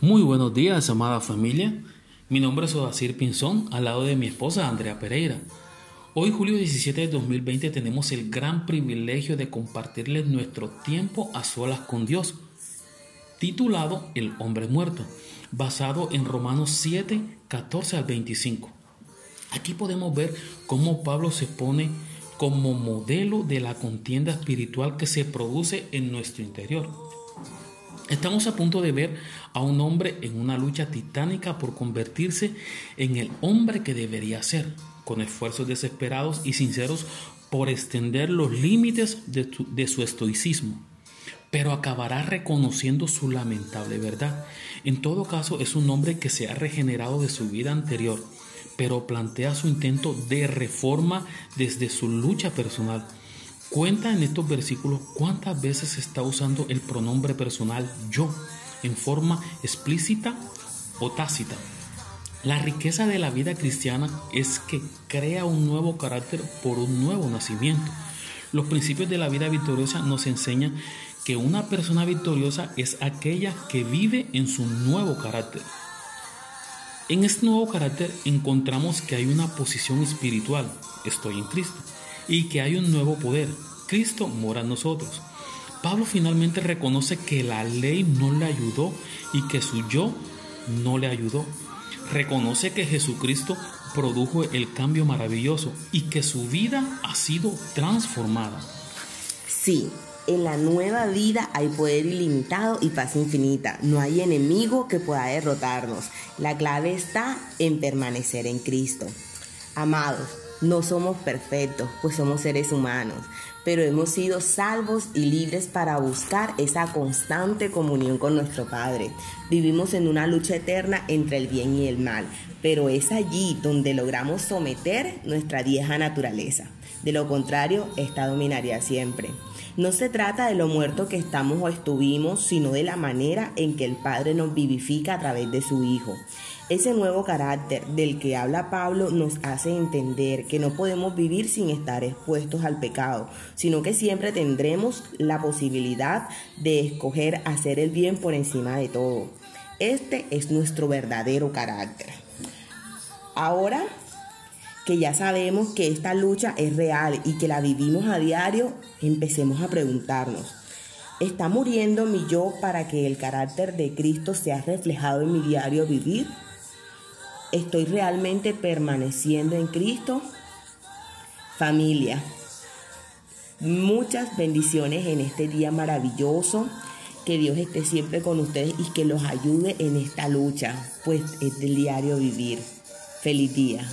Muy buenos días, amada familia. Mi nombre es Odacir Pinzón, al lado de mi esposa Andrea Pereira. Hoy, julio 17 de 2020, tenemos el gran privilegio de compartirles nuestro tiempo a solas con Dios, titulado El hombre muerto, basado en Romanos 7, 14 al 25. Aquí podemos ver cómo Pablo se pone como modelo de la contienda espiritual que se produce en nuestro interior. Estamos a punto de ver a un hombre en una lucha titánica por convertirse en el hombre que debería ser, con esfuerzos desesperados y sinceros por extender los límites de, su estoicismo, pero acabará reconociendo su lamentable verdad. En todo caso, es un hombre que se ha regenerado de su vida anterior, pero plantea su intento de reforma desde su lucha personal Cuenta en estos versículos cuántas veces está usando el pronombre personal yo en forma explícita o tácita. La riqueza de la vida cristiana es que crea un nuevo carácter por un nuevo nacimiento. Los principios de la vida victoriosa nos enseñan que una persona victoriosa es aquella que vive en su nuevo carácter. En este nuevo carácter encontramos que hay una posición espiritual, estoy en Cristo y que hay un nuevo poder. Cristo mora en nosotros. Pablo finalmente reconoce que la ley no le ayudó y que su yo no le ayudó. Reconoce que Jesucristo produjo el cambio maravilloso y que su vida ha sido transformada. Sí, en la nueva vida hay poder ilimitado y paz infinita. No hay enemigo que pueda derrotarnos. La clave está en permanecer en Cristo. Amados, no somos perfectos, pues somos seres humanos, pero hemos sido salvos y libres para buscar esa constante comunión con nuestro Padre. Vivimos en una lucha eterna entre el bien y el mal, pero es allí donde logramos someter nuestra vieja naturaleza. De lo contrario, esta dominaría siempre. No se trata de lo muerto que estamos o estuvimos, sino de la manera en que el Padre nos vivifica a través de su Hijo. Ese nuevo carácter del que habla Pablo nos hace entender que no podemos vivir sin estar expuestos al pecado, sino que siempre tendremos la posibilidad de escoger hacer el bien por encima de todo. Este es nuestro verdadero carácter. Ahora que ya sabemos que esta lucha es real y que la vivimos a diario, empecemos a preguntarnos, ¿está muriendo mi yo para que el carácter de Cristo sea reflejado en mi diario vivir? ¿Estoy realmente permaneciendo en Cristo? Familia, muchas bendiciones en este día maravilloso. Que Dios esté siempre con ustedes y que los ayude en esta lucha, pues es del diario vivir. Feliz día.